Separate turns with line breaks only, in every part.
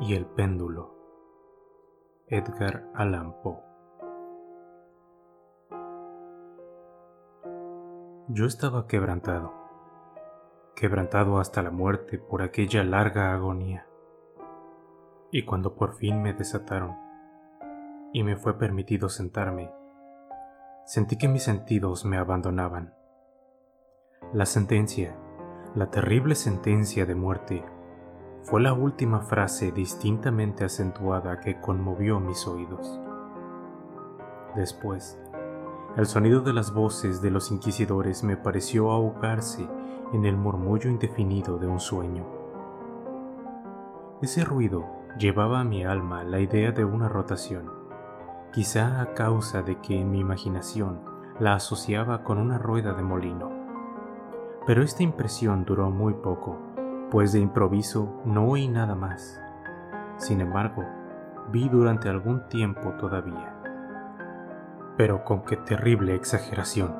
y el péndulo. Edgar Allan Poe Yo estaba quebrantado, quebrantado hasta la muerte por aquella larga agonía. Y cuando por fin me desataron y me fue permitido sentarme, sentí que mis sentidos me abandonaban. La sentencia, la terrible sentencia de muerte, fue la última frase distintamente acentuada que conmovió mis oídos. Después, el sonido de las voces de los inquisidores me pareció ahogarse en el murmullo indefinido de un sueño. Ese ruido llevaba a mi alma la idea de una rotación, quizá a causa de que en mi imaginación la asociaba con una rueda de molino. Pero esta impresión duró muy poco, pues de improviso no oí nada más. Sin embargo, vi durante algún tiempo todavía. Pero con qué terrible exageración.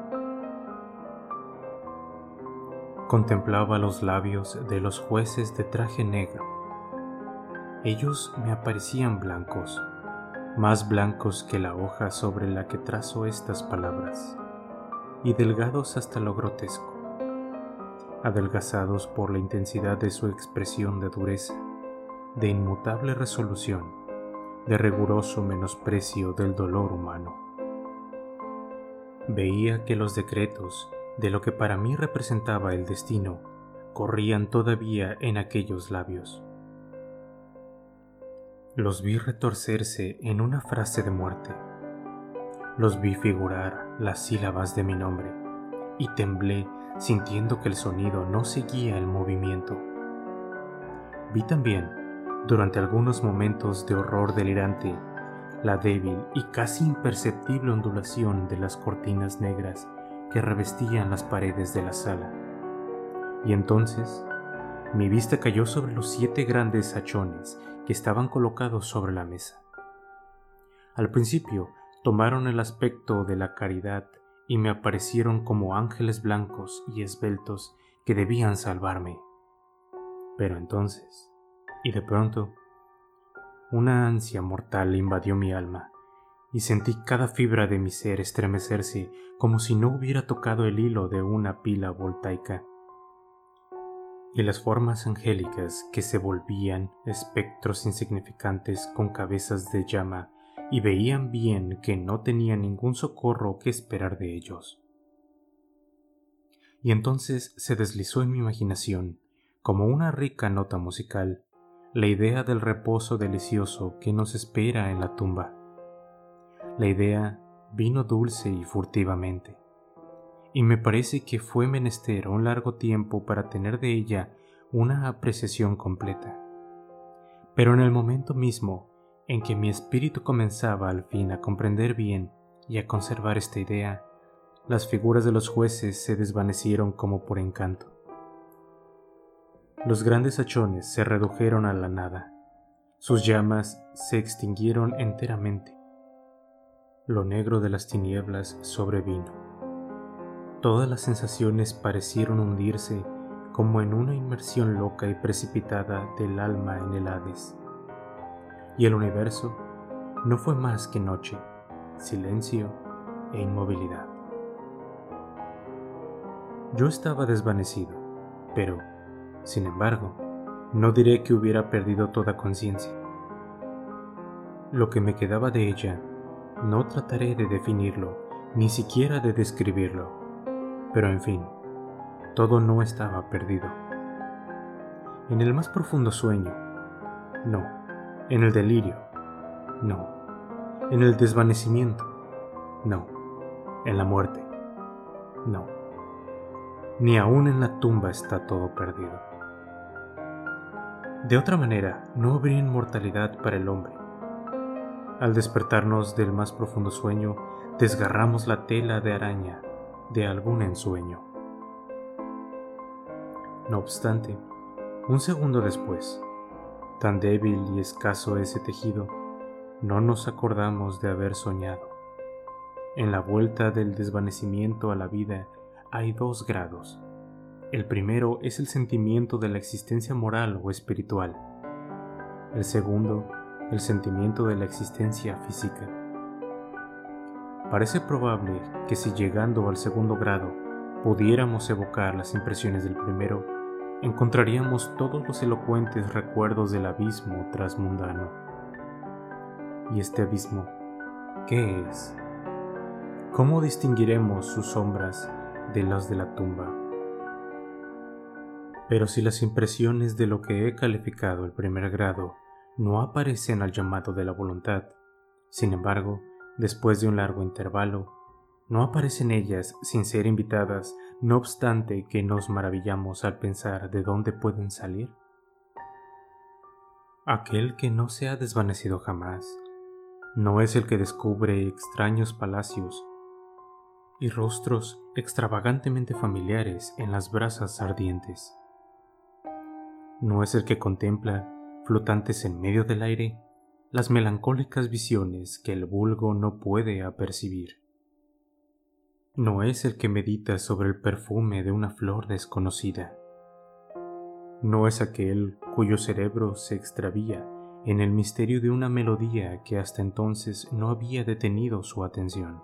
Contemplaba los labios de los jueces de traje negro. Ellos me aparecían blancos, más blancos que la hoja sobre la que trazo estas palabras, y delgados hasta lo grotesco adelgazados por la intensidad de su expresión de dureza, de inmutable resolución, de riguroso menosprecio del dolor humano. Veía que los decretos de lo que para mí representaba el destino corrían todavía en aquellos labios. Los vi retorcerse en una frase de muerte. Los vi figurar las sílabas de mi nombre y temblé sintiendo que el sonido no seguía el movimiento. Vi también, durante algunos momentos de horror delirante, la débil y casi imperceptible ondulación de las cortinas negras que revestían las paredes de la sala. Y entonces, mi vista cayó sobre los siete grandes hachones que estaban colocados sobre la mesa. Al principio tomaron el aspecto de la caridad y me aparecieron como ángeles blancos y esbeltos que debían salvarme. Pero entonces, y de pronto, una ansia mortal invadió mi alma, y sentí cada fibra de mi ser estremecerse como si no hubiera tocado el hilo de una pila voltaica. Y las formas angélicas que se volvían espectros insignificantes con cabezas de llama y veían bien que no tenía ningún socorro que esperar de ellos. Y entonces se deslizó en mi imaginación, como una rica nota musical, la idea del reposo delicioso que nos espera en la tumba. La idea vino dulce y furtivamente, y me parece que fue menester un largo tiempo para tener de ella una apreciación completa. Pero en el momento mismo en que mi espíritu comenzaba al fin a comprender bien y a conservar esta idea, las figuras de los jueces se desvanecieron como por encanto. Los grandes hachones se redujeron a la nada, sus llamas se extinguieron enteramente. Lo negro de las tinieblas sobrevino. Todas las sensaciones parecieron hundirse como en una inmersión loca y precipitada del alma en el Hades y el universo no fue más que noche, silencio e inmovilidad. Yo estaba desvanecido, pero, sin embargo, no diré que hubiera perdido toda conciencia. Lo que me quedaba de ella, no trataré de definirlo, ni siquiera de describirlo, pero en fin, todo no estaba perdido. En el más profundo sueño, no, en el delirio, no. En el desvanecimiento, no. En la muerte, no. Ni aún en la tumba está todo perdido. De otra manera, no habría inmortalidad para el hombre. Al despertarnos del más profundo sueño, desgarramos la tela de araña de algún ensueño. No obstante, un segundo después, Tan débil y escaso ese tejido, no nos acordamos de haber soñado. En la vuelta del desvanecimiento a la vida hay dos grados. El primero es el sentimiento de la existencia moral o espiritual, El segundo, el sentimiento de la existencia física. Parece probable que si llegando al segundo grado pudiéramos evocar las impresiones del primero, encontraríamos todos los elocuentes recuerdos del abismo transmundano. ¿Y este abismo qué es? ¿Cómo distinguiremos sus sombras de las de la tumba? Pero si las impresiones de lo que he calificado el primer grado no aparecen al llamado de la voluntad, sin embargo, después de un largo intervalo, no aparecen ellas sin ser invitadas, no obstante que nos maravillamos al pensar de dónde pueden salir. Aquel que no se ha desvanecido jamás, no es el que descubre extraños palacios y rostros extravagantemente familiares en las brasas ardientes. No es el que contempla, flotantes en medio del aire, las melancólicas visiones que el vulgo no puede apercibir no es el que medita sobre el perfume de una flor desconocida. No es aquel cuyo cerebro se extravía en el misterio de una melodía que hasta entonces no había detenido su atención.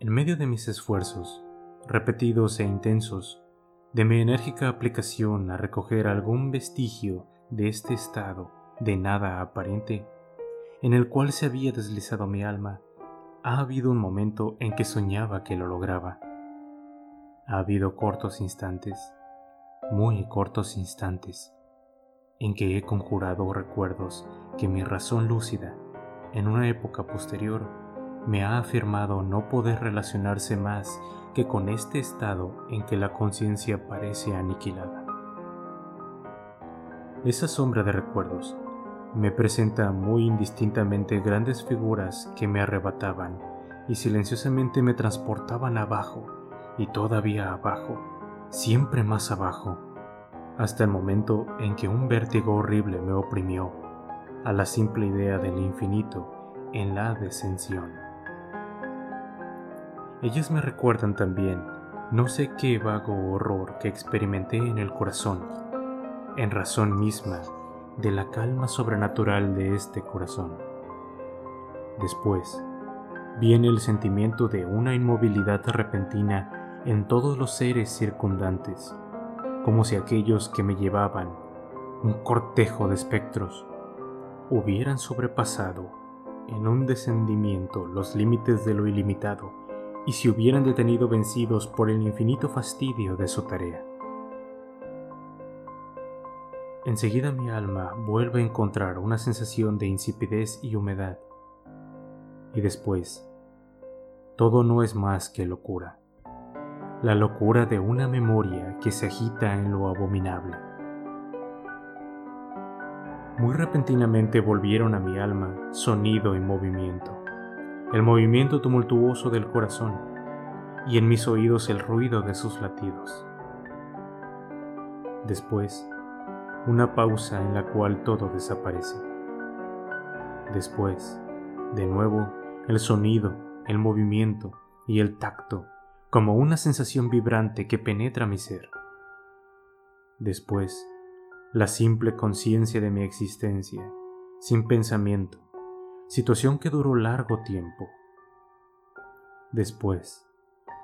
En medio de mis esfuerzos, repetidos e intensos, de mi enérgica aplicación a recoger algún vestigio de este estado de nada aparente, en el cual se había deslizado mi alma, ha habido un momento en que soñaba que lo lograba. Ha habido cortos instantes, muy cortos instantes, en que he conjurado recuerdos que mi razón lúcida, en una época posterior, me ha afirmado no poder relacionarse más que con este estado en que la conciencia parece aniquilada. Esa sombra de recuerdos me presenta muy indistintamente grandes figuras que me arrebataban y silenciosamente me transportaban abajo y todavía abajo, siempre más abajo, hasta el momento en que un vértigo horrible me oprimió a la simple idea del infinito en la descensión. Ellas me recuerdan también no sé qué vago horror que experimenté en el corazón, en razón misma de la calma sobrenatural de este corazón. Después, viene el sentimiento de una inmovilidad repentina en todos los seres circundantes, como si aquellos que me llevaban, un cortejo de espectros, hubieran sobrepasado en un descendimiento los límites de lo ilimitado y se hubieran detenido vencidos por el infinito fastidio de su tarea. Enseguida mi alma vuelve a encontrar una sensación de insipidez y humedad. Y después, todo no es más que locura. La locura de una memoria que se agita en lo abominable. Muy repentinamente volvieron a mi alma sonido y movimiento, el movimiento tumultuoso del corazón, y en mis oídos el ruido de sus latidos. Después, una pausa en la cual todo desaparece. Después, de nuevo, el sonido, el movimiento y el tacto, como una sensación vibrante que penetra mi ser. Después, la simple conciencia de mi existencia, sin pensamiento, situación que duró largo tiempo. Después,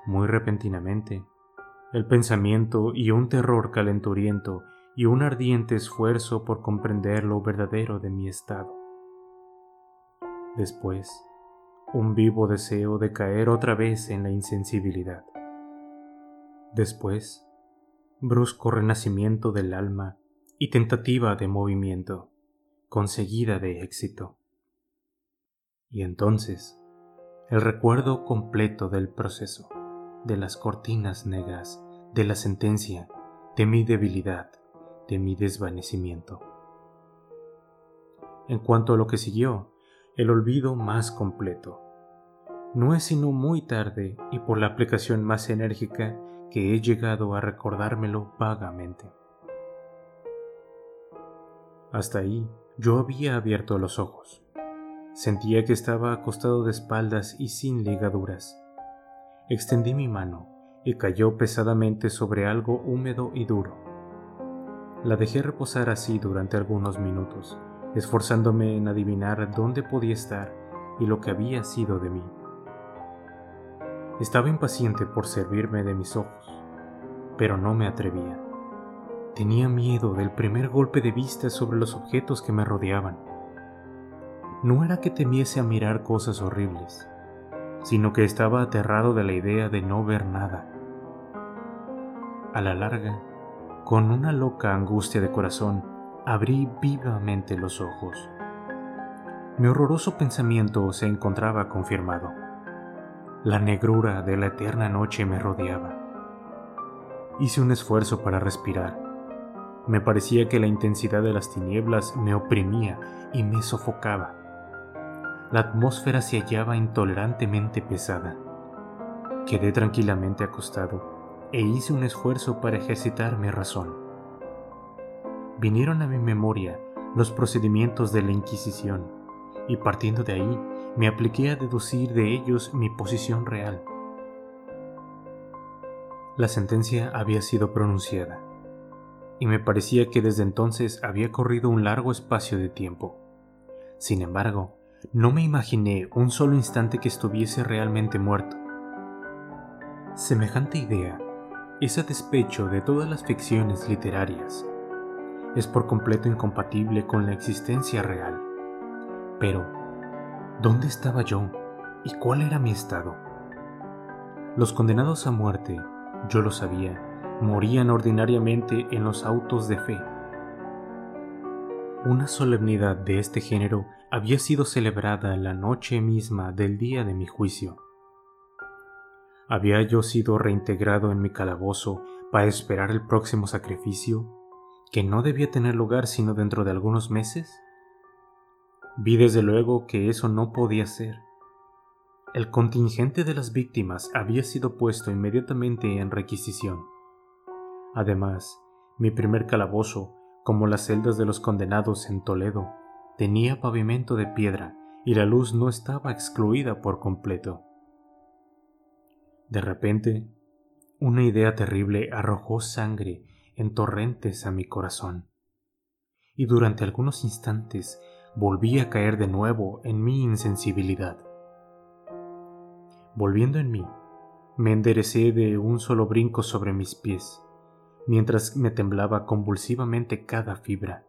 muy repentinamente, el pensamiento y un terror calenturiento y un ardiente esfuerzo por comprender lo verdadero de mi estado. Después, un vivo deseo de caer otra vez en la insensibilidad. Después, brusco renacimiento del alma y tentativa de movimiento, conseguida de éxito. Y entonces, el recuerdo completo del proceso, de las cortinas negras, de la sentencia, de mi debilidad, de mi desvanecimiento. En cuanto a lo que siguió, el olvido más completo. No es sino muy tarde y por la aplicación más enérgica que he llegado a recordármelo vagamente. Hasta ahí yo había abierto los ojos. Sentía que estaba acostado de espaldas y sin ligaduras. Extendí mi mano y cayó pesadamente sobre algo húmedo y duro La dejé reposar así durante algunos minutos, esforzándome en adivinar dónde podía estar y lo que había sido de mí. Estaba impaciente por servirme de mis ojos, pero no me atrevía. Tenía miedo del primer golpe de vista sobre los objetos que me rodeaban. No era que temiese a mirar cosas horribles, sino que estaba aterrado de la idea de no ver nada. A la larga, con una loca angustia de corazón, abrí vivamente los ojos. Mi horroroso pensamiento se encontraba confirmado. La negrura de la eterna noche me rodeaba. Hice un esfuerzo para respirar. Me parecía que la intensidad de las tinieblas me oprimía y me sofocaba. La atmósfera se hallaba intolerantemente pesada. Quedé tranquilamente acostado e hice un esfuerzo para ejercitar mi razón. Vinieron a mi memoria los procedimientos de la Inquisición y partiendo de ahí me apliqué a deducir de ellos mi posición real. La sentencia había sido pronunciada, y me parecía que desde entonces había corrido un largo espacio de tiempo. Sin embargo, no me imaginé un solo instante que estuviese realmente muerto. Semejante idea es a despecho de todas las ficciones literarias. Es por completo incompatible con la existencia real. Pero, ¿Dónde estaba yo y cuál era mi estado? Los condenados a muerte, yo lo sabía, morían ordinariamente en los autos de fe. Una solemnidad de este género había sido celebrada la noche misma del día de mi juicio. ¿Había yo sido reintegrado en mi calabozo para esperar el próximo sacrificio, que no debía tener lugar sino dentro de algunos meses? Vi desde luego que eso no podía ser. El contingente de las víctimas había sido puesto inmediatamente en requisición. Además, mi primer calabozo, como las celdas de los condenados en Toledo, tenía pavimento de piedra y la luz no estaba excluida por completo. De repente, una idea terrible arrojó sangre en torrentes a mi corazón, y durante algunos instantes volví a caer de nuevo en mi insensibilidad. Volviendo en mí, me enderecé de un solo brinco sobre mis pies, mientras me temblaba convulsivamente cada fibra.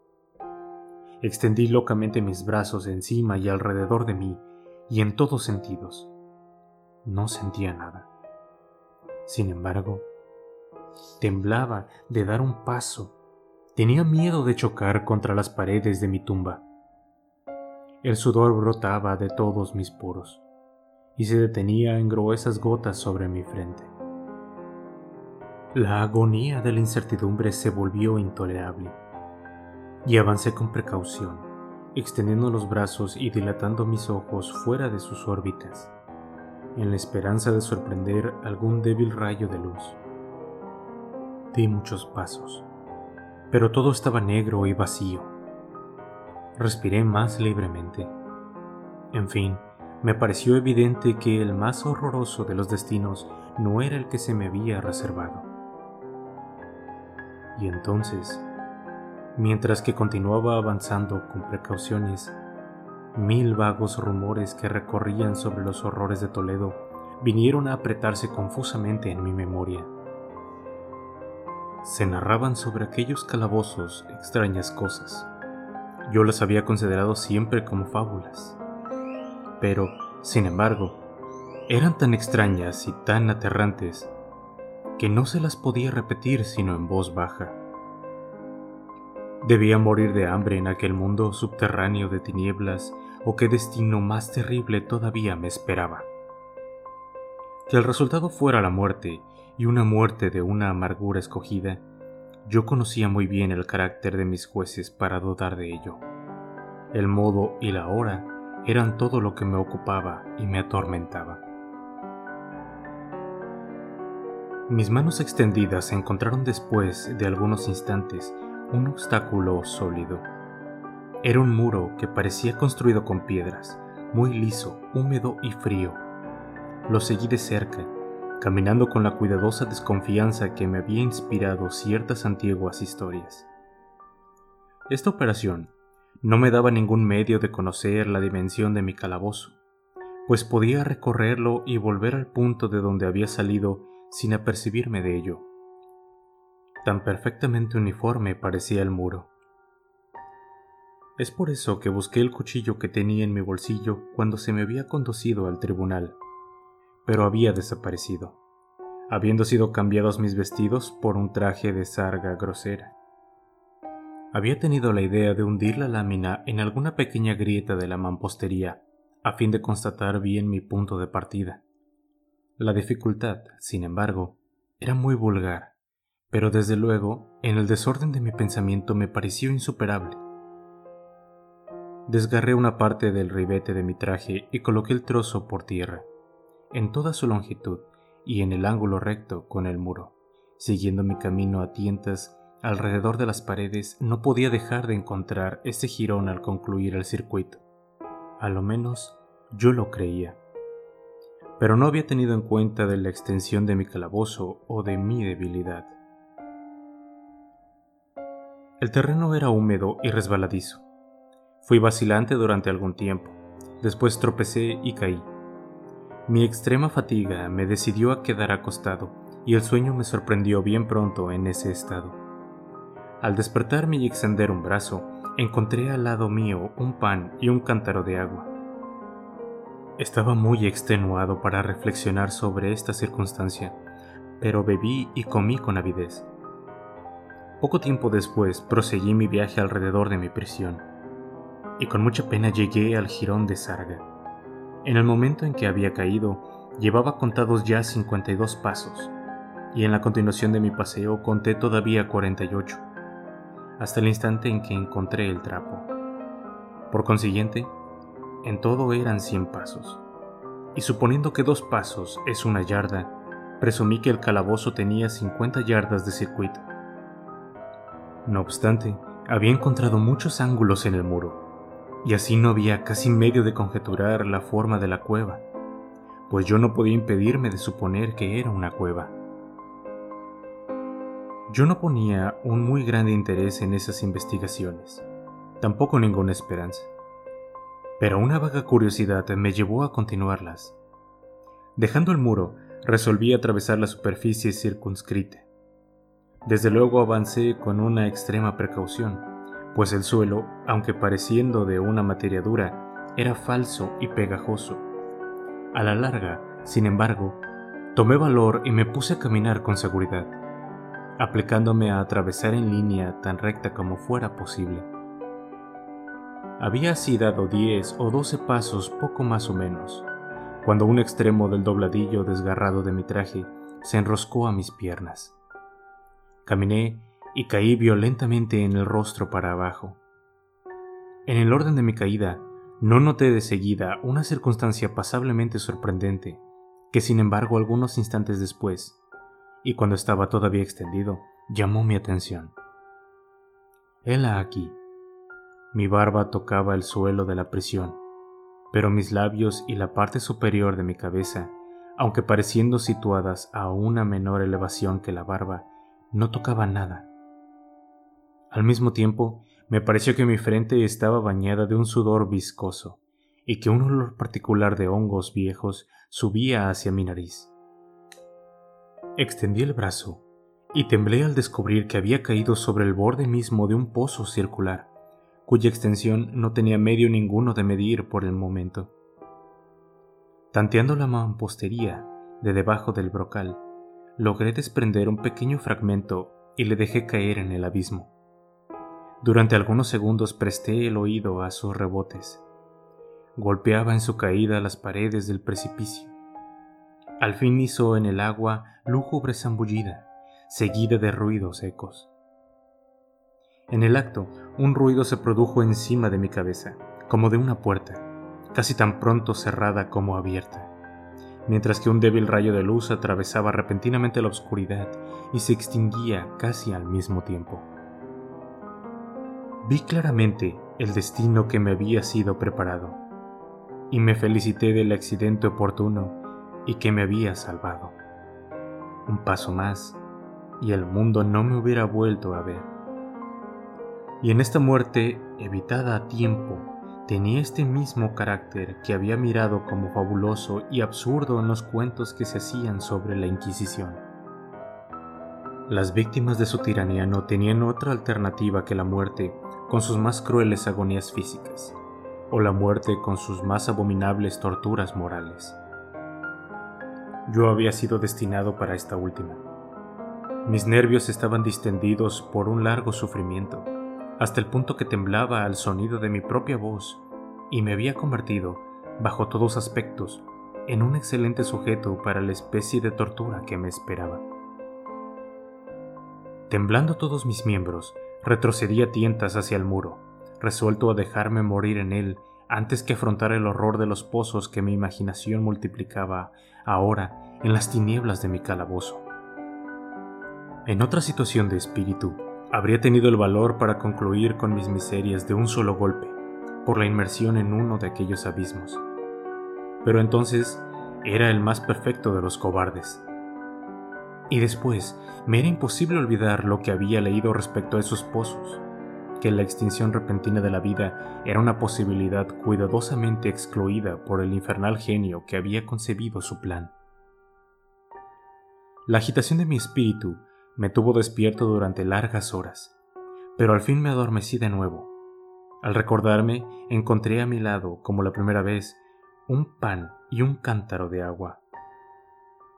Extendí locamente mis brazos encima y alrededor de mí, y en todos sentidos. No sentía nada. Sin embargo, temblaba de dar un paso. Tenía miedo de chocar contra las paredes de mi tumba. El sudor brotaba de todos mis poros y se detenía en gruesas gotas sobre mi frente. La agonía de la incertidumbre se volvió intolerable y avancé con precaución, extendiendo los brazos y dilatando mis ojos fuera de sus órbitas, en la esperanza de sorprender algún débil rayo de luz. Di muchos pasos, pero todo estaba negro y vacío respiré más libremente. En fin, me pareció evidente que el más horroroso de los destinos no era el que se me había reservado. Y entonces, mientras que continuaba avanzando con precauciones, mil vagos rumores que recorrían sobre los horrores de Toledo vinieron a apretarse confusamente en mi memoria. Se narraban sobre aquellos calabozos extrañas cosas yo las había considerado siempre como fábulas. Pero, sin embargo, eran tan extrañas y tan aterrantes que no se las podía repetir sino en voz baja. Debía morir de hambre en aquel mundo subterráneo de tinieblas o qué destino más terrible todavía me esperaba. Que el resultado fuera la muerte y una muerte de una amargura escogida, yo conocía muy bien el carácter de mis jueces para dudar de ello. El modo y la hora eran todo lo que me ocupaba y me atormentaba. Mis manos extendidas encontraron después de algunos instantes un obstáculo sólido. Era un muro que parecía construido con piedras, muy liso, húmedo y frío. Lo seguí de cerca caminando con la cuidadosa desconfianza que me había inspirado ciertas antiguas historias. Esta operación no me daba ningún medio de conocer la dimensión de mi calabozo, pues podía recorrerlo y volver al punto de donde había salido sin apercibirme de ello. Tan perfectamente uniforme parecía el muro. Es por eso que busqué el cuchillo que tenía en mi bolsillo cuando se me había conducido al tribunal, pero había desaparecido, habiendo sido cambiados mis vestidos por un traje de sarga grosera. Había tenido la idea de hundir la lámina en alguna pequeña grieta de la mampostería, a fin de constatar bien mi punto de partida. La dificultad, sin embargo, era muy vulgar, pero desde luego, en el desorden de mi pensamiento me pareció insuperable. Desgarré una parte del ribete de mi traje y coloqué el trozo por tierra, en toda su longitud y en el ángulo recto con el muro. Siguiendo mi camino a tientas alrededor de las paredes, no podía dejar de encontrar ese jirón al concluir el circuito. A lo menos yo lo creía. Pero no había tenido en cuenta de la extensión de mi calabozo o de mi debilidad. El terreno era húmedo y resbaladizo Fui vacilante durante algún tiempo, después tropecé y caí. Mi extrema fatiga me decidió a quedar acostado y el sueño me sorprendió bien pronto en ese estado. Al despertarme y extender un brazo, encontré al lado mío un pan y un cántaro de agua. Estaba muy extenuado para reflexionar sobre esta circunstancia, pero bebí y comí con avidez. Poco tiempo después proseguí mi viaje alrededor de mi prisión y con mucha pena llegué al jirón de Sarga. En el momento en que había caído, llevaba contados ya 52 pasos, y en la continuación de mi paseo conté todavía 48, hasta el instante en que encontré el trapo. Por consiguiente, en todo eran 100 pasos, y suponiendo que dos pasos es una yarda, presumí que el calabozo tenía 50 yardas de circuito. No obstante, había encontrado muchos ángulos en el muro, y así no había casi medio de conjeturar la forma de la cueva, pues yo no podía impedirme de suponer que era una cueva. Yo no ponía un muy grande interés en esas investigaciones, tampoco ninguna esperanza, pero una vaga curiosidad me llevó a continuarlas. Dejando el muro, resolví atravesar la superficie circunscrita. Desde luego avancé con una extrema precaución, pues el suelo, aunque pareciendo de una materia dura, era falso y pegajoso. A la larga, sin embargo, tomé valor y me puse a caminar con seguridad, aplicándome a atravesar en línea tan recta como fuera posible. Había así dado diez o doce pasos poco más o menos, cuando un extremo del dobladillo desgarrado de mi traje se enroscó a mis piernas. Caminé y caí violentamente en el rostro para abajo. En el orden de mi caída, no noté de seguida una circunstancia pasablemente sorprendente, que sin embargo algunos instantes después, y cuando estaba todavía extendido, llamó mi atención. Hela aquí. Mi barba tocaba el suelo de la prisión, pero mis labios y la parte superior de mi cabeza, aunque pareciendo situadas a una menor elevación que la barba, no tocaban nada. Al mismo tiempo, me pareció que mi frente estaba bañada de un sudor viscoso y que un olor particular de hongos viejos subía hacia mi nariz. Extendí el brazo y temblé al descubrir que había caído sobre el borde mismo de un pozo circular, cuya extensión no tenía medio ninguno de medir por el momento. Tanteando la mampostería de debajo del brocal, logré desprender un pequeño fragmento y le dejé caer en el abismo. Durante algunos segundos presté el oído a sus rebotes. Golpeaba en su caída las paredes del precipicio. Al fin hizo en el agua lúgubre zambullida, seguida de ruidos ecos. En el acto, un ruido se produjo encima de mi cabeza, como de una puerta, casi tan pronto cerrada como abierta, mientras que un débil rayo de luz atravesaba repentinamente la oscuridad y se extinguía casi al mismo tiempo. Vi claramente el destino que me había sido preparado, y me felicité del accidente oportuno y que me había salvado. Un paso más, y el mundo no me hubiera vuelto a ver. Y en esta muerte, evitada a tiempo, tenía este mismo carácter que había mirado como fabuloso y absurdo en los cuentos que se hacían sobre la Inquisición. Las víctimas de su tiranía no tenían otra alternativa que la muerte con sus más crueles agonías físicas, o la muerte con sus más abominables torturas morales. Yo había sido destinado para esta última. Mis nervios estaban distendidos por un largo sufrimiento, hasta el punto que temblaba al sonido de mi propia voz, y me había convertido, bajo todos aspectos, en un excelente sujeto para la especie de tortura que me esperaba. Temblando todos mis miembros, retrocedí a tientas hacia el muro, resuelto a dejarme morir en él antes que afrontar el horror de los pozos que mi imaginación multiplicaba ahora en las tinieblas de mi calabozo. En otra situación de espíritu, habría tenido el valor para concluir con mis miserias de un solo golpe, por la inmersión en uno de aquellos abismos. Pero entonces era el más perfecto de los cobardes, y después me era imposible olvidar lo que había leído respecto a esos pozos, que la extinción repentina de la vida era una posibilidad cuidadosamente excluida por el infernal genio que había concebido su plan. La agitación de mi espíritu me tuvo despierto durante largas horas, pero al fin me adormecí de nuevo. Al recordarme, encontré a mi lado, como la primera vez, un pan y un cántaro de agua.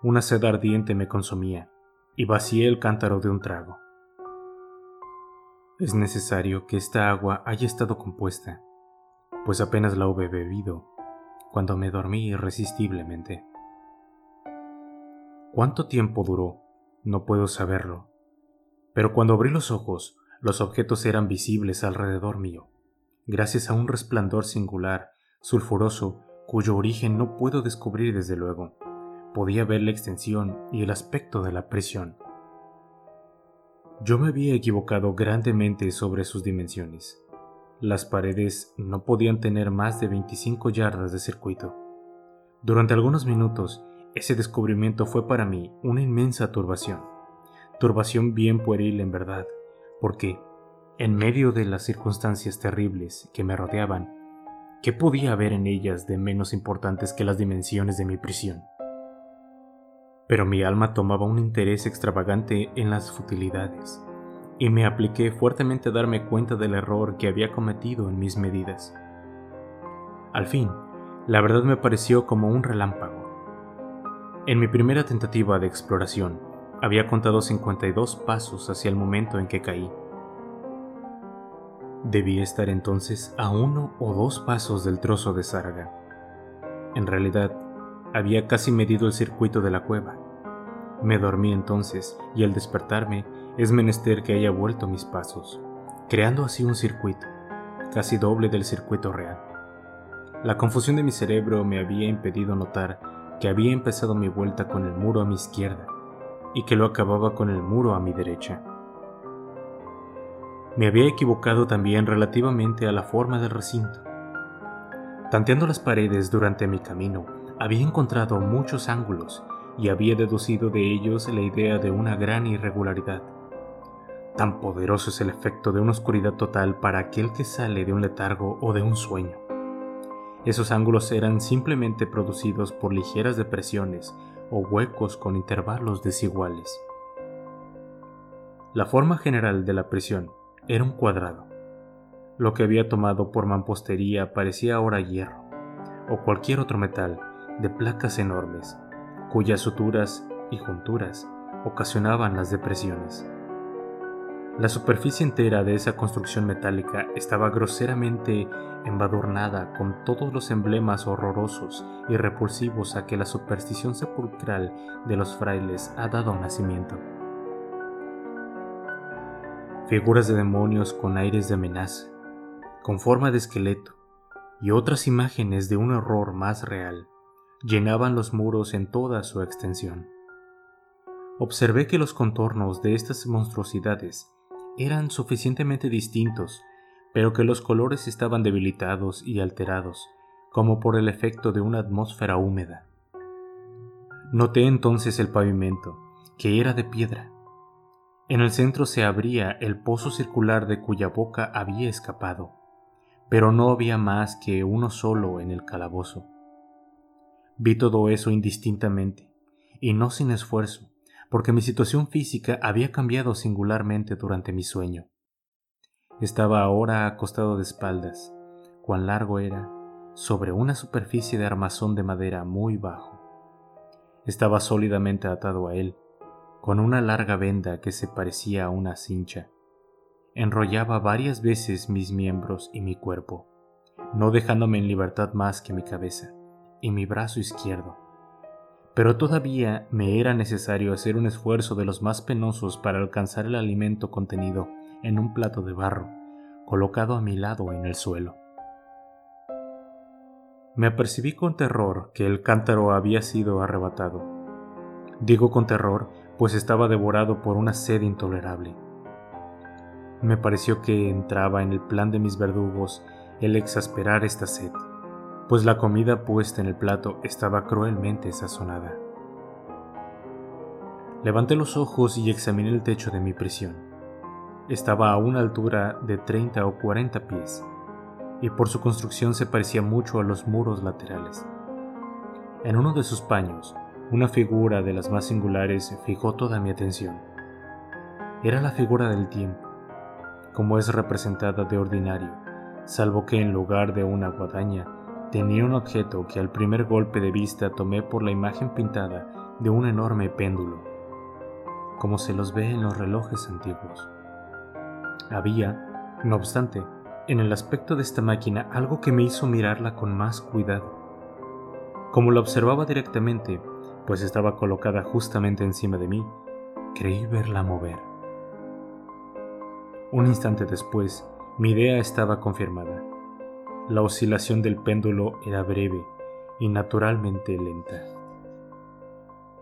Una sed ardiente me consumía, y vacié el cántaro de un trago. Es necesario que esta agua haya estado compuesta, pues apenas la hube bebido cuando me dormí irresistiblemente. ¿Cuánto tiempo duró? No puedo saberlo, pero cuando abrí los ojos, los objetos eran visibles alrededor mío, gracias a un resplandor singular, sulfuroso, cuyo origen no puedo descubrir desde luego podía ver la extensión y el aspecto de la prisión. Yo me había equivocado grandemente sobre sus dimensiones. Las paredes no podían tener más de 25 yardas de circuito. Durante algunos minutos, ese descubrimiento fue para mí una inmensa turbación. Turbación bien pueril en verdad, porque, en medio de las circunstancias terribles que me rodeaban, ¿qué podía haber en ellas de menos importantes que las dimensiones de mi prisión? pero mi alma tomaba un interés extravagante en las futilidades, y me apliqué fuertemente a darme cuenta del error que había cometido en mis medidas. Al fin, la verdad me pareció como un relámpago. En mi primera tentativa de exploración, había contado 52 pasos hacia el momento en que caí. Debía estar entonces a uno o dos pasos del trozo de sarga. En realidad, había casi medido el circuito de la cueva. Me dormí entonces y al despertarme es menester que haya vuelto mis pasos, creando así un circuito, casi doble del circuito real. La confusión de mi cerebro me había impedido notar que había empezado mi vuelta con el muro a mi izquierda y que lo acababa con el muro a mi derecha. Me había equivocado también relativamente a la forma del recinto. Tanteando las paredes durante mi camino, había encontrado muchos ángulos y había deducido de ellos la idea de una gran irregularidad. Tan poderoso es el efecto de una oscuridad total para aquel que sale de un letargo o de un sueño. Esos ángulos eran simplemente producidos por ligeras depresiones o huecos con intervalos desiguales. La forma general de la prisión era un cuadrado. Lo que había tomado por mampostería parecía ahora hierro o cualquier otro metal de placas enormes, cuyas suturas y junturas ocasionaban las depresiones. La superficie entera de esa construcción metálica estaba groseramente embadurnada con todos los emblemas horrorosos y repulsivos a que la superstición sepulcral de los frailes ha dado nacimiento. Figuras de demonios con aires de amenaza, con forma de esqueleto, y otras imágenes de un horror más real, llenaban los muros en toda su extensión. Observé que los contornos de estas monstruosidades eran suficientemente distintos, pero que los colores estaban debilitados y alterados, como por el efecto de una atmósfera húmeda. Noté entonces el pavimento, que era de piedra. En el centro se abría el pozo circular de cuya boca había escapado, pero no había más que uno solo en el calabozo. Vi todo eso indistintamente, y no sin esfuerzo, porque mi situación física había cambiado singularmente durante mi sueño. Estaba ahora acostado de espaldas, cuán largo era, sobre una superficie de armazón de madera muy bajo. Estaba sólidamente atado a él, con una larga venda que se parecía a una cincha. Enrollaba varias veces mis miembros y mi cuerpo, no dejándome en libertad más que mi cabeza y mi brazo izquierdo. Pero todavía me era necesario hacer un esfuerzo de los más penosos para alcanzar el alimento contenido en un plato de barro, colocado a mi lado en el suelo. Me apercibí con terror que el cántaro había sido arrebatado. Digo con terror pues estaba devorado por una sed intolerable. Me pareció que entraba en el plan de mis verdugos el exasperar esta sed, pues la comida puesta en el plato estaba cruelmente sazonada. Levanté los ojos y examiné el techo de mi prisión. Estaba a una altura de 30 o 40 pies, y por su construcción se parecía mucho a los muros laterales. En uno de sus paños una figura de las más singulares fijó toda mi atención. Era la figura del tiempo, como es representada de ordinario, salvo que en lugar de una guadaña tenía un objeto que al primer golpe de vista tomé por la imagen pintada de un enorme péndulo, como se los ve en los relojes antiguos. Había, no obstante, en el aspecto de esta máquina algo que me hizo mirarla con más cuidado. Como la observaba directamente, pues estaba colocada justamente encima de mí, creí verla mover. Un instante después, mi idea estaba confirmada. La oscilación del péndulo era breve y naturalmente lenta.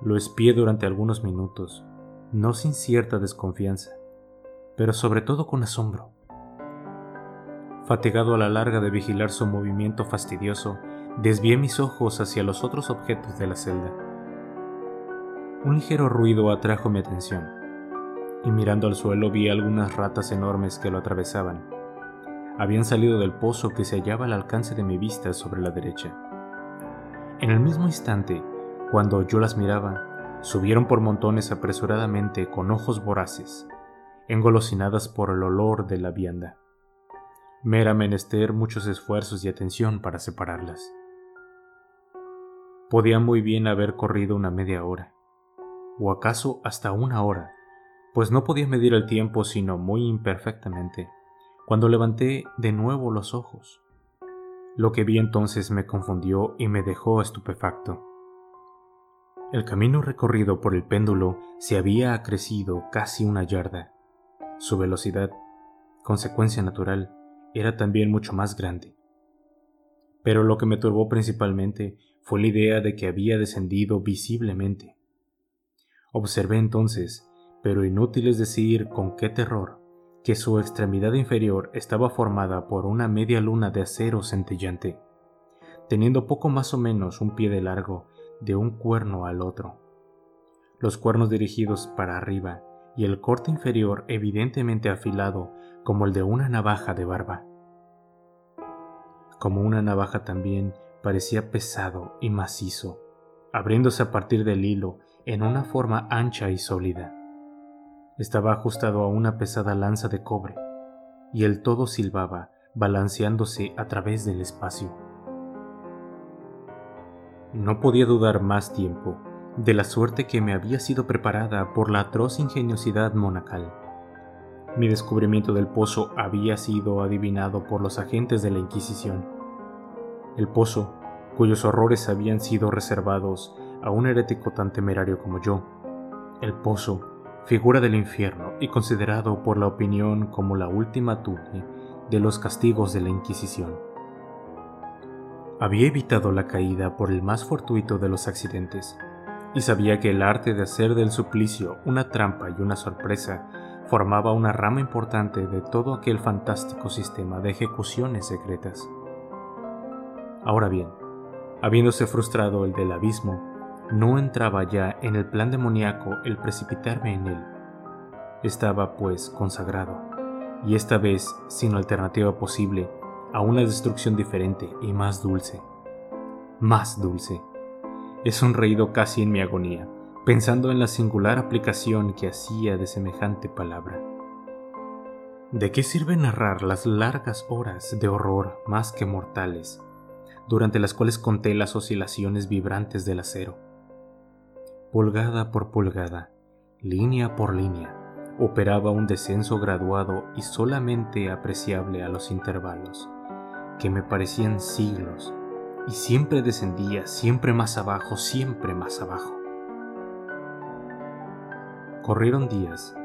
Lo espié durante algunos minutos, no sin cierta desconfianza, pero sobre todo con asombro. Fatigado a la larga de vigilar su movimiento fastidioso, desvié mis ojos hacia los otros objetos de la celda. Un ligero ruido atrajo mi atención, y mirando al suelo vi algunas ratas enormes que lo atravesaban. Habían salido del pozo que se hallaba al alcance de mi vista sobre la derecha. En el mismo instante, cuando yo las miraba, subieron por montones apresuradamente con ojos voraces, engolosinadas por el olor de la vianda. Me era menester muchos esfuerzos y atención para separarlas. Podía muy bien haber corrido una media hora o acaso hasta una hora, pues no podía medir el tiempo sino muy imperfectamente, cuando levanté de nuevo los ojos. Lo que vi entonces me confundió y me dejó estupefacto. El camino recorrido por el péndulo se había acrecido casi una yarda. Su velocidad, consecuencia natural, era también mucho más grande. Pero lo que me turbó principalmente fue la idea de que había descendido visiblemente. Observé entonces, pero inútil es decir con qué terror, que su extremidad inferior estaba formada por una media luna de acero centellante, teniendo poco más o menos un pie de largo de un cuerno al otro. Los cuernos dirigidos para arriba y el corte inferior evidentemente afilado como el de una navaja de barba. Como una navaja también parecía pesado y macizo, abriéndose a partir del hilo en una forma ancha y sólida. Estaba ajustado a una pesada lanza de cobre, y el todo silbaba, balanceándose a través del espacio. No podía dudar más tiempo de la suerte que me había sido preparada por la atroz ingeniosidad monacal. Mi descubrimiento del pozo había sido adivinado por los agentes de la Inquisición. El pozo, cuyos horrores habían sido reservados a un herético tan temerario como yo. El pozo, figura del infierno y considerado por la opinión como la última tune de los castigos de la Inquisición. Había evitado la caída por el más fortuito de los accidentes, y sabía que el arte de hacer del suplicio una trampa y una sorpresa formaba una rama importante de todo aquel fantástico sistema de ejecuciones secretas. Ahora bien, habiéndose frustrado el del abismo, no entraba ya en el plan demoníaco el precipitarme en él. estaba pues consagrado, y esta vez sin alternativa posible a una destrucción diferente y más dulce. Más dulce. He sonreído casi en mi agonía, pensando en la singular aplicación que hacía de semejante palabra. ¿De qué sirve narrar las largas horas de horror más que mortales, durante las cuales conté las oscilaciones vibrantes del acero? Pulgada por pulgada, línea por línea, operaba un descenso graduado y solamente apreciable a los intervalos, que me parecían siglos, y siempre descendía, siempre más abajo, siempre más abajo. Corrieron días,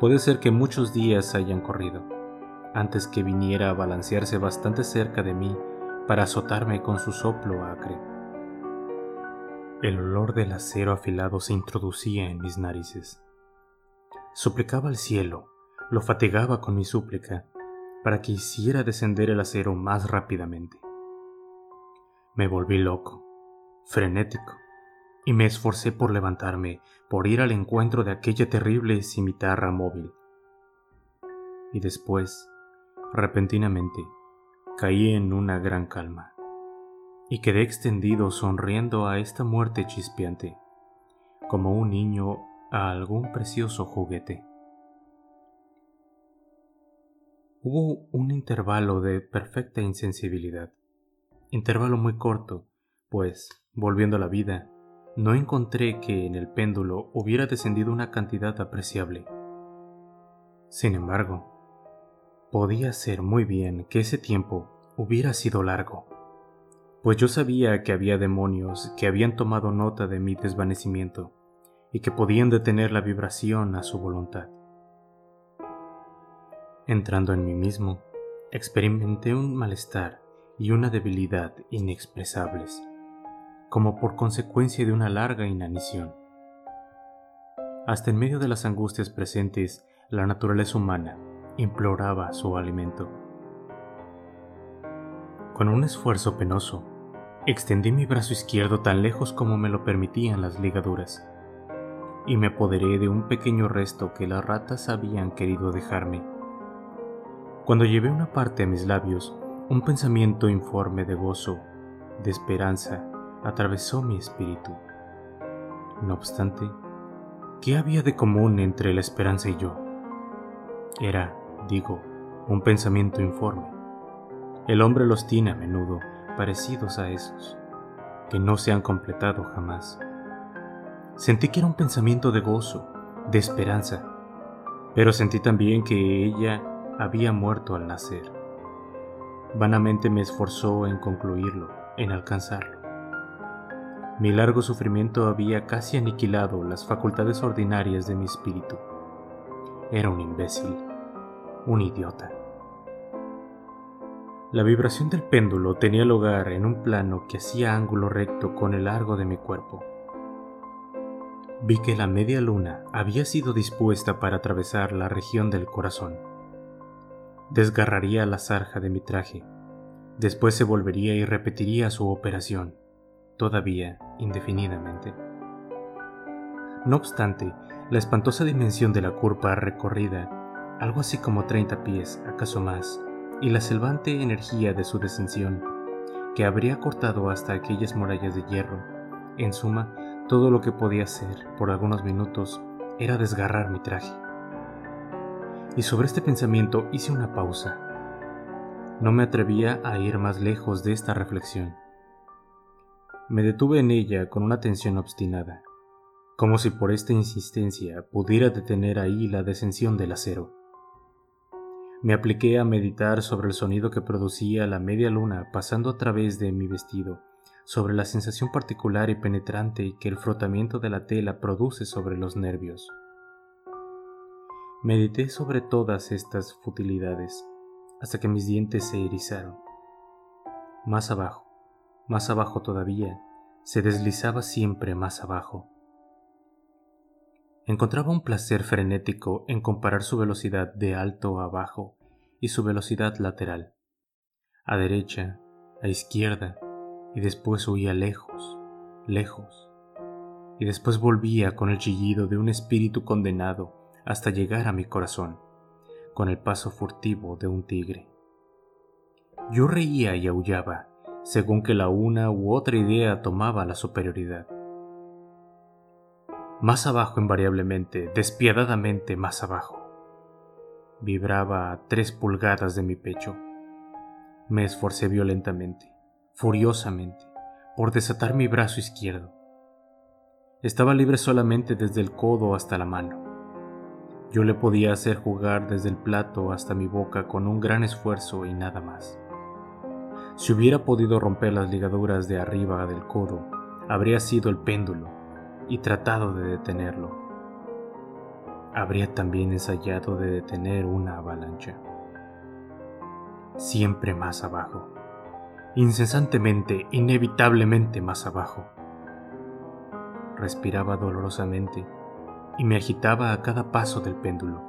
puede ser que muchos días hayan corrido, antes que viniera a balancearse bastante cerca de mí para azotarme con su soplo acre. El olor del acero afilado se introducía en mis narices. Suplicaba al cielo, lo fatigaba con mi súplica, para que hiciera descender el acero más rápidamente. Me volví loco, frenético, y me esforcé por levantarme, por ir al encuentro de aquella terrible cimitarra móvil. Y después, repentinamente, caí en una gran calma, y quedé extendido sonriendo a esta muerte chispeante, como un niño a algún precioso juguete. Hubo un intervalo de perfecta insensibilidad, intervalo muy corto, pues, volviendo a la vida, no encontré que en el péndulo hubiera descendido una cantidad apreciable. Sin embargo, podía ser muy bien que ese tiempo hubiera sido largo, pues yo sabía que había demonios que habían tomado nota de mi desvanecimiento y que podían detener la vibración a su voluntad. Entrando en mí mismo, experimenté un malestar y una debilidad inexpresables como por consecuencia de una larga inanición. Hasta en medio de las angustias presentes, la naturaleza humana imploraba su alimento. Con un esfuerzo penoso, extendí mi brazo izquierdo tan lejos como me lo permitían las ligaduras, y me apoderé de un pequeño resto que las ratas habían querido dejarme. Cuando llevé una parte a mis labios, un pensamiento informe de gozo, de esperanza atravesó mi espíritu. No obstante, ¿qué había de común entre la esperanza y yo? Era, digo, un pensamiento informe. El hombre los tiene a menudo parecidos a esos, que no se han completado jamás. Sentí que era un pensamiento de gozo, de esperanza, pero sentí también que ella había muerto al nacer. Vanamente me esforzó en concluirlo, en alcanzarlo. Mi largo sufrimiento había casi aniquilado las facultades ordinarias de mi espíritu. Era un imbécil, un idiota. La vibración del péndulo tenía lugar en un plano que hacía ángulo recto con el largo de mi cuerpo. Vi que la media luna había sido dispuesta para atravesar la región del corazón. Desgarraría la zarja de mi traje, después se volvería y repetiría su operación todavía indefinidamente. No obstante, la espantosa dimensión de la curva recorrida, algo así como 30 pies, acaso más, y la selvante energía de su descensión, que habría cortado hasta aquellas murallas de hierro, en suma, todo lo que podía hacer por algunos minutos era desgarrar mi traje. Y sobre este pensamiento hice una pausa. No me atrevía a ir más lejos de esta reflexión. Me detuve en ella con una tensión obstinada, como si por esta insistencia pudiera detener ahí la descensión del acero. Me apliqué a meditar sobre el sonido que producía la media luna pasando a través de mi vestido, sobre la sensación particular y penetrante que el frotamiento de la tela produce sobre los nervios. Medité sobre todas estas futilidades hasta que mis dientes se erizaron. Más abajo, más abajo todavía, se deslizaba siempre más abajo. Encontraba un placer frenético en comparar su velocidad de alto a bajo y su velocidad lateral, a derecha, a izquierda, y después huía lejos, lejos, y después volvía con el chillido de un espíritu condenado hasta llegar a mi corazón, con el paso furtivo de un tigre. Yo reía y aullaba, según que la una u otra idea tomaba la superioridad. Más abajo invariablemente, despiadadamente más abajo. Vibraba a tres pulgadas de mi pecho. Me esforcé violentamente, furiosamente, por desatar mi brazo izquierdo. Estaba libre solamente desde el codo hasta la mano. Yo le podía hacer jugar desde el plato hasta mi boca con un gran esfuerzo y nada más. Si hubiera podido romper las ligaduras de arriba del codo, habría sido el péndulo y tratado de detenerlo. Habría también ensayado de detener una avalancha. Siempre más abajo. Incesantemente, inevitablemente más abajo. Respiraba dolorosamente y me agitaba a cada paso del péndulo.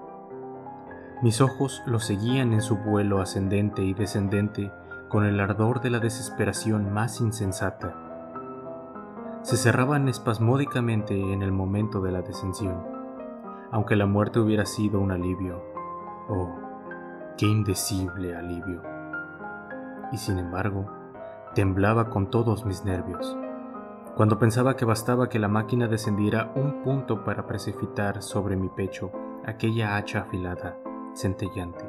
Mis ojos lo seguían en su vuelo ascendente y descendente con el ardor de la desesperación más insensata. Se cerraban espasmódicamente en el momento de la descensión, aunque la muerte hubiera sido un alivio. Oh, qué indecible alivio. Y sin embargo, temblaba con todos mis nervios. Cuando pensaba que bastaba que la máquina descendiera un punto para precipitar sobre mi pecho aquella hacha afilada, centellante.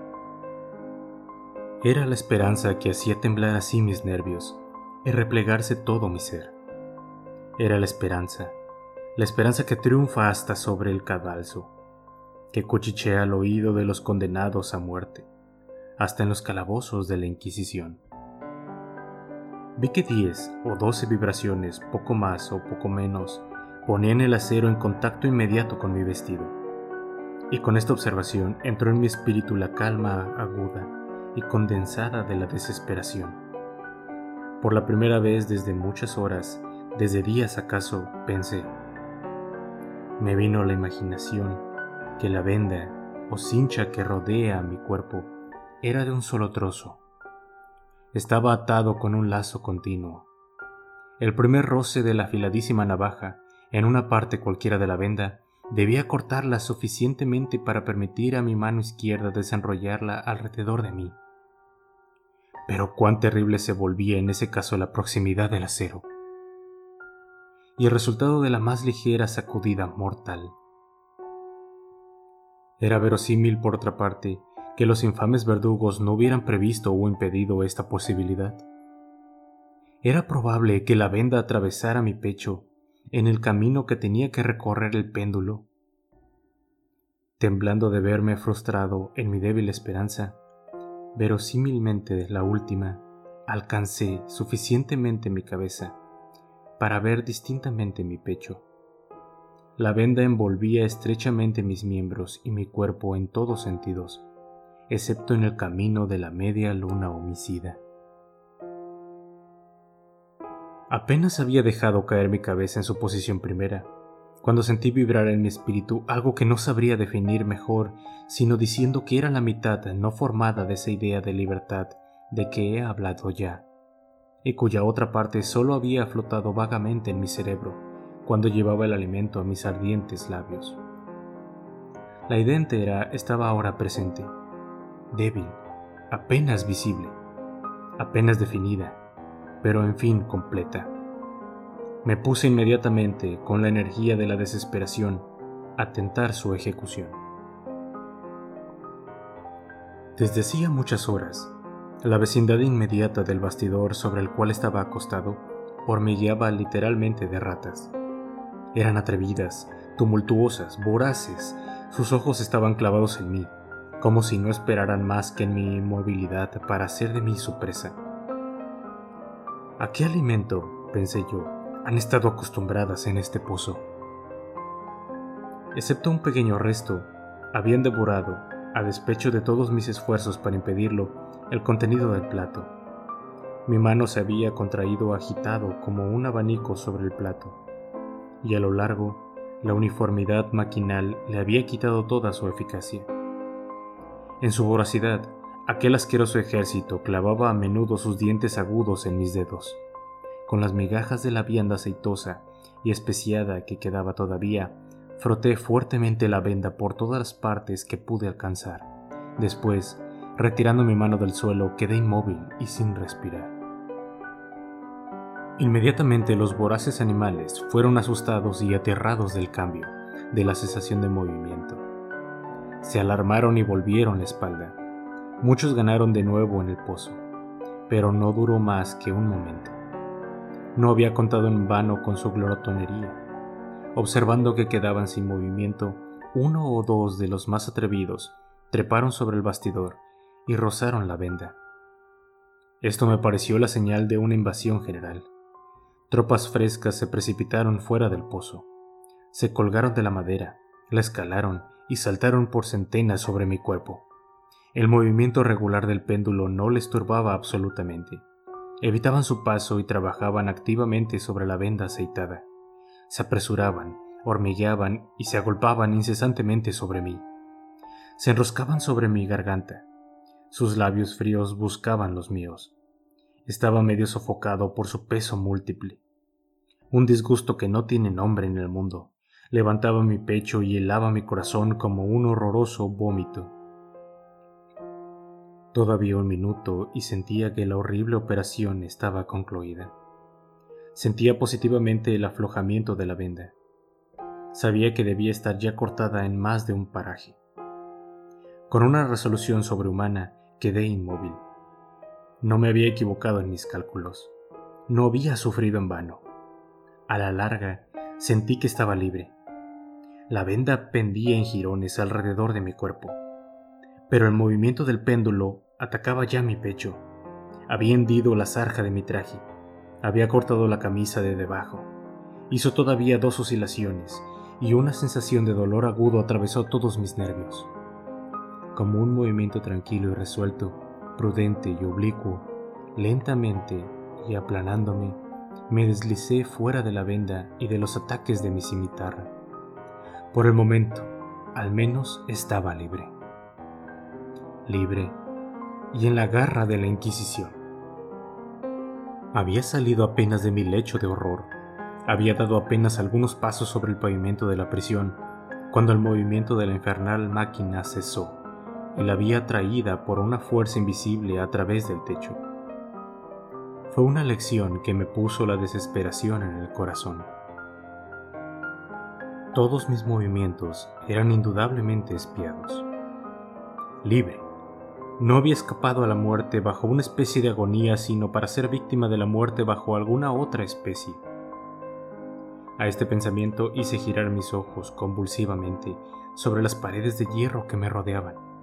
Era la esperanza que hacía temblar así mis nervios y replegarse todo mi ser. Era la esperanza, la esperanza que triunfa hasta sobre el cadalso, que cuchichea al oído de los condenados a muerte, hasta en los calabozos de la Inquisición. Vi que diez o doce vibraciones, poco más o poco menos, ponían el acero en contacto inmediato con mi vestido. Y con esta observación entró en mi espíritu la calma aguda y condensada de la desesperación. Por la primera vez desde muchas horas, desde días acaso, pensé. Me vino la imaginación que la venda o cincha que rodea mi cuerpo era de un solo trozo. Estaba atado con un lazo continuo. El primer roce de la afiladísima navaja en una parte cualquiera de la venda debía cortarla suficientemente para permitir a mi mano izquierda desenrollarla alrededor de mí. Pero cuán terrible se volvía en ese caso la proximidad del acero. Y el resultado de la más ligera sacudida mortal. Era verosímil, por otra parte, que los infames verdugos no hubieran previsto o impedido esta posibilidad. Era probable que la venda atravesara mi pecho en el camino que tenía que recorrer el péndulo. Temblando de verme frustrado en mi débil esperanza, verosímilmente la última, alcancé suficientemente mi cabeza para ver distintamente mi pecho. La venda envolvía estrechamente mis miembros y mi cuerpo en todos sentidos, excepto en el camino de la media luna homicida. Apenas había dejado caer mi cabeza en su posición primera, cuando sentí vibrar en mi espíritu algo que no sabría definir mejor, sino diciendo que era la mitad no formada de esa idea de libertad de que he hablado ya, y cuya otra parte solo había flotado vagamente en mi cerebro cuando llevaba el alimento a mis ardientes labios. La idea entera estaba ahora presente, débil, apenas visible, apenas definida, pero en fin completa. Me puse inmediatamente, con la energía de la desesperación, a tentar su ejecución. Desde hacía muchas horas, la vecindad inmediata del bastidor sobre el cual estaba acostado hormigueaba literalmente de ratas. Eran atrevidas, tumultuosas, voraces, sus ojos estaban clavados en mí, como si no esperaran más que en mi inmovilidad para hacer de mí su presa. ¿A qué alimento, pensé yo, han estado acostumbradas en este pozo. Excepto un pequeño resto, habían devorado, a despecho de todos mis esfuerzos para impedirlo, el contenido del plato. Mi mano se había contraído agitado como un abanico sobre el plato, y a lo largo, la uniformidad maquinal le había quitado toda su eficacia. En su voracidad, aquel asqueroso ejército clavaba a menudo sus dientes agudos en mis dedos con las migajas de la vianda aceitosa y especiada que quedaba todavía, Froté fuertemente la venda por todas las partes que pude alcanzar. Después, retirando mi mano del suelo, quedé inmóvil y sin respirar. Inmediatamente los voraces animales fueron asustados y aterrados del cambio, de la cesación de movimiento. Se alarmaron y volvieron la espalda. Muchos ganaron de nuevo en el pozo, pero no duró más que un momento. No había contado en vano con su glotonería. Observando que quedaban sin movimiento, uno o dos de los más atrevidos treparon sobre el bastidor y rozaron la venda. Esto me pareció la señal de una invasión general. Tropas frescas se precipitaron fuera del pozo. Se colgaron de la madera, la escalaron y saltaron por centenas sobre mi cuerpo. El movimiento regular del péndulo no les turbaba absolutamente. Evitaban su paso y trabajaban activamente sobre la venda aceitada. Se apresuraban, hormigueaban y se agolpaban incesantemente sobre mí. Se enroscaban sobre mi garganta. Sus labios fríos buscaban los míos. Estaba medio sofocado por su peso múltiple. Un disgusto que no tiene nombre en el mundo. Levantaba mi pecho y helaba mi corazón como un horroroso vómito. Todavía un minuto y sentía que la horrible operación estaba concluida. Sentía positivamente el aflojamiento de la venda. Sabía que debía estar ya cortada en más de un paraje. Con una resolución sobrehumana quedé inmóvil. No me había equivocado en mis cálculos. No había sufrido en vano. A la larga sentí que estaba libre. La venda pendía en jirones alrededor de mi cuerpo, pero el movimiento del péndulo atacaba ya mi pecho. Había hendido la zarja de mi traje. Había cortado la camisa de debajo. Hizo todavía dos oscilaciones y una sensación de dolor agudo atravesó todos mis nervios. Como un movimiento tranquilo y resuelto, prudente y oblicuo, lentamente y aplanándome, me deslicé fuera de la venda y de los ataques de mi cimitarra. Por el momento, al menos estaba libre. Libre y en la garra de la Inquisición. Había salido apenas de mi lecho de horror. Había dado apenas algunos pasos sobre el pavimento de la prisión cuando el movimiento de la infernal máquina cesó y la vi atraída por una fuerza invisible a través del techo. Fue una lección que me puso la desesperación en el corazón. Todos mis movimientos eran indudablemente espiados. Libre, no había escapado a la muerte bajo una especie de agonía, sino para ser víctima de la muerte bajo alguna otra especie. A este pensamiento hice girar mis ojos convulsivamente sobre las paredes de hierro que me rodeaban.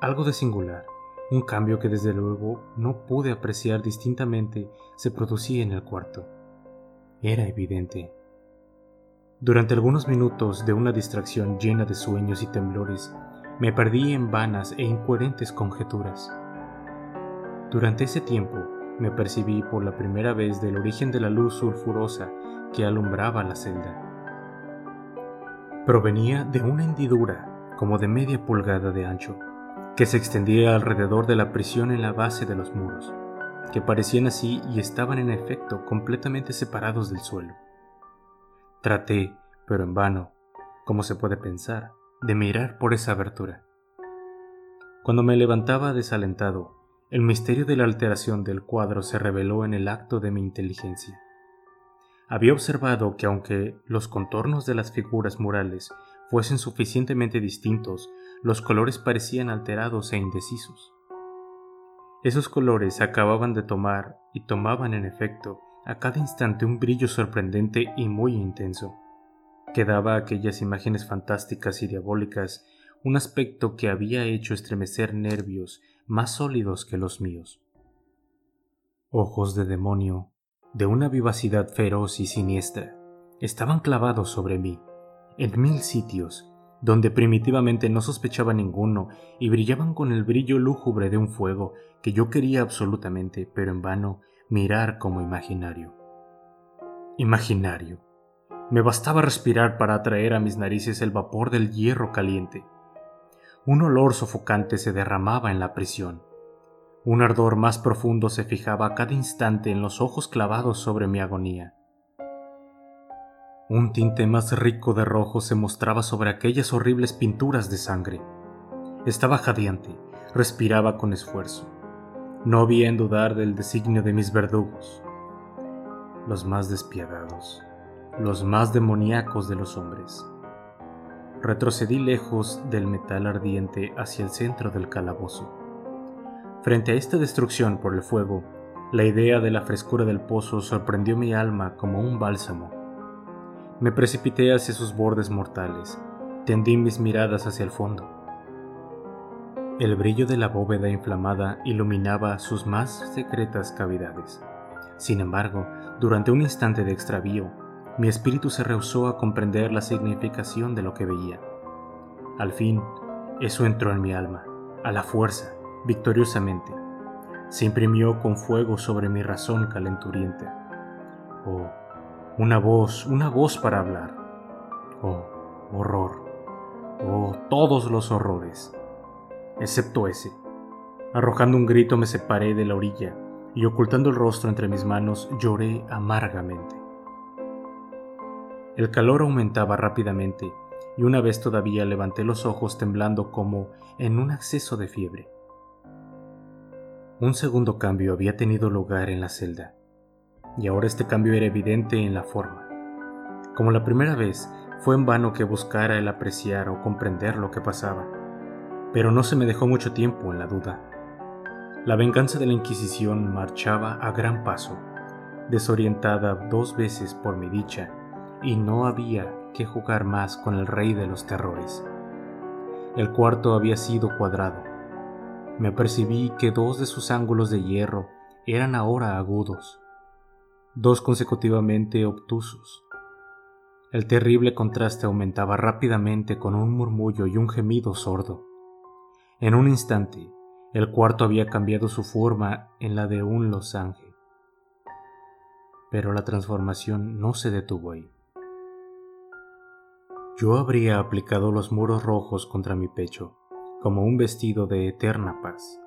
Algo de singular, un cambio que desde luego no pude apreciar distintamente, se producía en el cuarto. Era evidente. Durante algunos minutos de una distracción llena de sueños y temblores, me perdí en vanas e incoherentes conjeturas. Durante ese tiempo me percibí por la primera vez del origen de la luz sulfurosa que alumbraba la celda. Provenía de una hendidura como de media pulgada de ancho, que se extendía alrededor de la prisión en la base de los muros, que parecían así y estaban en efecto completamente separados del suelo. Traté, pero en vano, como se puede pensar, de mirar por esa abertura. Cuando me levantaba desalentado, el misterio de la alteración del cuadro se reveló en el acto de mi inteligencia. Había observado que aunque los contornos de las figuras murales fuesen suficientemente distintos, los colores parecían alterados e indecisos. Esos colores acababan de tomar y tomaban en efecto a cada instante un brillo sorprendente y muy intenso que daba a aquellas imágenes fantásticas y diabólicas un aspecto que había hecho estremecer nervios más sólidos que los míos. Ojos de demonio, de una vivacidad feroz y siniestra, estaban clavados sobre mí, en mil sitios, donde primitivamente no sospechaba ninguno, y brillaban con el brillo lúgubre de un fuego que yo quería absolutamente, pero en vano, mirar como imaginario. Imaginario. Me bastaba respirar para atraer a mis narices el vapor del hierro caliente. Un olor sofocante se derramaba en la prisión. Un ardor más profundo se fijaba a cada instante en los ojos clavados sobre mi agonía. Un tinte más rico de rojo se mostraba sobre aquellas horribles pinturas de sangre. Estaba jadeante, respiraba con esfuerzo. No había en dudar del designio de mis verdugos, los más despiadados, los más demoníacos de los hombres. Retrocedí lejos del metal ardiente hacia el centro del calabozo. Frente a esta destrucción por el fuego, la idea de la frescura del pozo sorprendió mi alma como un bálsamo me precipité hacia sus bordes mortales, tendí mis miradas hacia el fondo. El brillo de la bóveda inflamada iluminaba sus más secretas cavidades. Sin embargo, durante un instante de extravío, mi espíritu se rehusó a comprender la significación de lo que veía. Al fin, eso entró en mi alma, a la fuerza, victoriosamente. Se imprimió con fuego sobre mi razón calenturienta. Oh, una voz, una voz para hablar. Oh, horror. Oh, todos los horrores. Excepto ese. Arrojando un grito me separé de la orilla y ocultando el rostro entre mis manos lloré amargamente. El calor aumentaba rápidamente y una vez todavía levanté los ojos temblando como en un acceso de fiebre. Un segundo cambio había tenido lugar en la celda y ahora este cambio era evidente en la forma. Como la primera vez, fue en vano que buscara el apreciar o comprender lo que pasaba, pero no se me dejó mucho tiempo en la duda. La venganza de la Inquisición marchaba a gran paso, desorientada dos veces por mi dicha, y no había que jugar más con el rey de los terrores. El cuarto había sido cuadrado. Me percibí que dos de sus ángulos de hierro eran ahora agudos, dos consecutivamente obtusos. El terrible contraste aumentaba rápidamente con un murmullo y un gemido sordo. En un instante, el cuarto había cambiado su forma en la de un losange. Pero la transformación no se detuvo ahí. Yo habría aplicado los muros rojos contra mi pecho, como un vestido de eterna paz.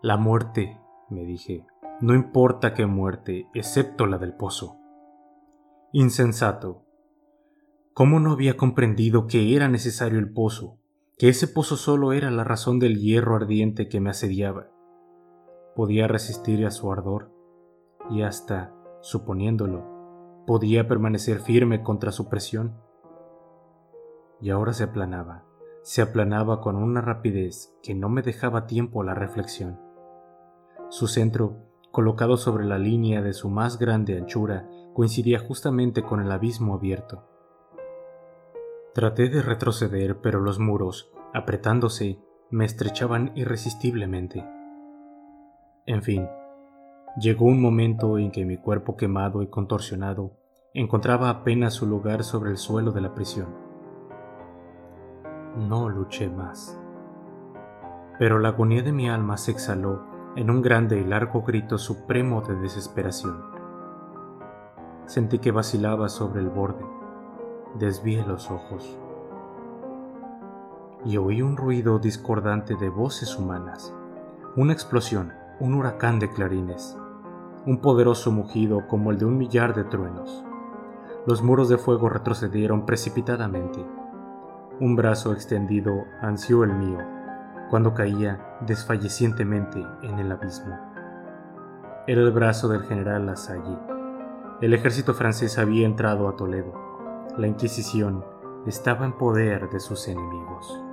La muerte, me dije, no importa qué muerte, excepto la del pozo. Insensato. ¿Cómo no había comprendido que era necesario el pozo, que ese pozo solo era la razón del hierro ardiente que me asediaba? Podía resistir a su ardor, y hasta, suponiéndolo, podía permanecer firme contra su presión. Y ahora se aplanaba, se aplanaba con una rapidez que no me dejaba tiempo a la reflexión. Su centro colocado sobre la línea de su más grande anchura, coincidía justamente con el abismo abierto. Traté de retroceder, pero los muros, apretándose, me estrechaban irresistiblemente. En fin, llegó un momento en que mi cuerpo quemado y contorsionado encontraba apenas su lugar sobre el suelo de la prisión. No luché más. Pero la agonía de mi alma se exhaló en un grande y largo grito supremo de desesperación. Sentí que vacilaba sobre el borde. Desvié los ojos y oí un ruido discordante de voces humanas, una explosión, un huracán de clarines, un poderoso mugido como el de un millar de truenos. Los muros de fuego retrocedieron precipitadamente. Un brazo extendido ansió el mío cuando caía desfallecientemente en el abismo. Era el brazo del general Lasalle. El ejército francés había entrado a Toledo. La Inquisición estaba en poder de sus enemigos.